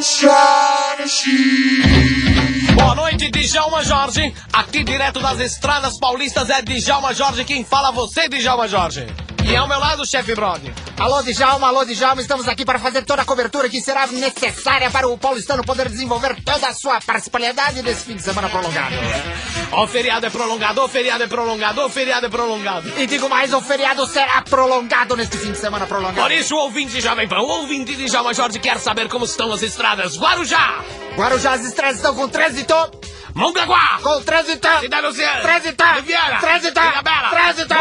Jorge. Boa noite, Djalma Jorge. Aqui direto das estradas paulistas é Djalma Jorge quem fala você, Djalma Jorge. E ao meu lado, chefe Brody. Alô, Djalma, alô, Djalma, estamos aqui para fazer toda a cobertura que será necessária para o paulistano poder desenvolver toda a sua participalidade nesse fim de semana prolongado. O feriado é prolongado, o feriado é prolongado, o feriado é prolongado. E digo mais, o feriado será prolongado neste fim de semana prolongado. Por isso, o ouvinte de Jovem Pan, o ouvinte de Djalma Jorge quer saber como estão as estradas. Guarujá! Guarujá, as estradas estão com trânsito. Mongaguá! Com trânsito. Cidade Oceana! Trânsito. Riviera! Trânsito. Ilhabela! Trânsito.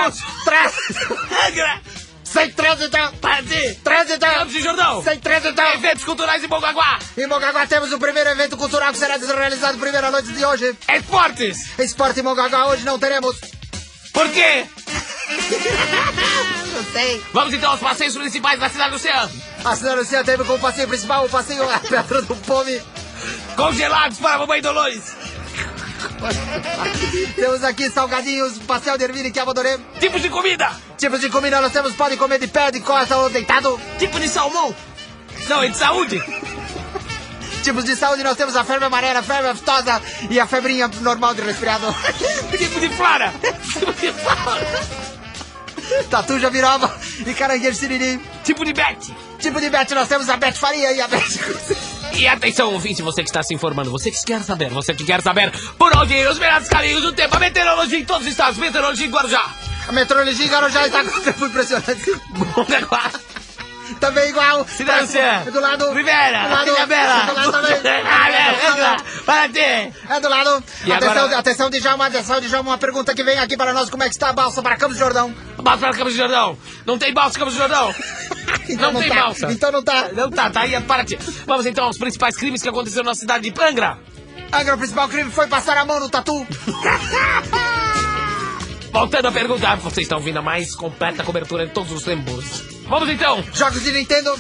Trânsito. Angra! Sem trânsito. Pati! Trânsito. Campos de Jordão! Sem trânsito. Eventos culturais em Mongaguá! Em Mongaguá temos o primeiro evento cultural que será realizado primeira noite de hoje. Esportes! Esporte em Mongaguá hoje não teremos. Por quê? Não sei. Vamos então aos passeios principais da cidade do Oceano. A cidade do Oceano teve como passeio principal o passeio Pedra do Pome. Congelados para a Mamãe Dolores. Temos aqui salgadinhos, pastel de ervilha que eu adorei. Tipos de comida. Tipos de comida nós temos, pode comer de pé, de costa ou deitado. Tipo de salmão. Não, é de saúde. Tipos de saúde nós temos a febre amarela, a febre aftosa e a febrinha normal de resfriado. tipo de flora. Tipo de flora. Tatu jabiroba e caranguejo siriri. Tipo de bet. Tipo de Beth nós temos a Beth Faria e a Beth... E atenção, ouvinte, você que está se informando, você que quer saber, você que quer saber por onde ir os melhores caminhos do tempo, a meteorologia em todos os estados, meteorologia em Guarujá. A meteorologia em Guarujá está com tempo impressionante. Mongaguá. Também igual. Oceano. É do lado. Rivera. Do lado. Ilhabela. É do lado também. Para ti. É do lado. E atenção, agora- atenção, Djalma, atenção, Djalma, uma pergunta que vem aqui para nós. Como é que está a balsa para Campos do Jordão? Balsa para Campos do Jordão. Não tem balsa em Campos do Jordão. Então Não tem tá. balsa. Então não tá. Não tá, tá aí, para ti. Vamos então aos principais crimes que aconteceram na cidade de Angra. Angra, o principal crime foi passar a mão no tatu. Voltando à pergunta, vocês estão ouvindo a mais completa cobertura de todos os tempos. Vamos então, Jogos de Nintendo.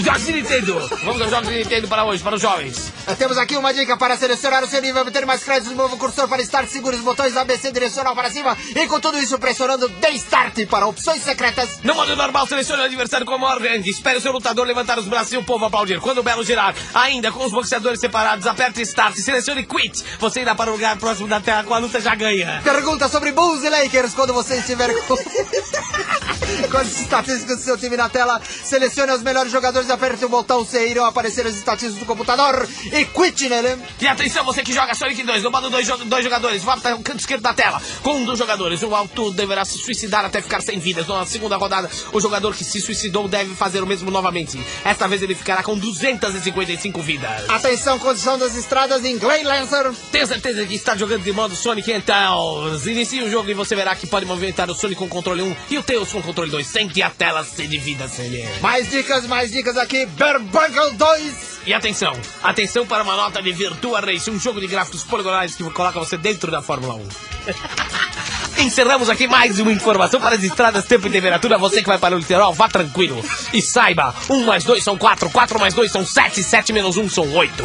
jogos de Nintendo. Vamos aos jogos de Nintendo para hoje, para os jovens. Temos aqui uma dica para selecionar o seu nível, obter mais créditos no novo cursor para estar seguro, os botões ABC direcional para cima e com tudo isso pressionando D Start para opções secretas. No modo normal, selecione o adversário como ordem. Espere o seu lutador levantar os braços e o povo aplaudir. Quando o belo girar, ainda com os boxeadores separados, aperte Start e selecione Quit. Você irá para o lugar próximo da tela com a luta já ganha. Pergunta sobre Bulls e Lakers quando você estiver com... com as estatísticas do seu time na tela. Selecione os melhores jogadores e aperte o botão C. Irão aparecer as estatísticas do computador e quit nele. E atenção, você que joga Sonic 2, no modo dois, dois jogadores, vá para o canto esquerdo da tela. Com um dos jogadores, o alto deverá se suicidar até ficar sem vidas. Na segunda rodada, o jogador que se suicidou deve fazer o mesmo novamente. Esta vez ele ficará com 255 vidas. Atenção, condição das estradas em Glen Lancer. Tenho certeza que está jogando de modo Sonic então. Inicie o jogo e você verá que pode movimentar o Sonic com controle 1 e o Tails com controle 2 sem que a tela se divida sem ele. Mais dicas, mais dicas aqui. Berbunkle 2. E atenção, atenção para uma nota de Virtua Race, um jogo de gráficos poligonais que coloca você dentro da Fórmula 1. Encerramos aqui mais uma informação para as estradas, tempo e temperatura. Você que vai para o litoral, vá tranquilo. E saiba, 1 mais 2 são 4, 4 mais 2 são 7, 7 menos 1 são 8.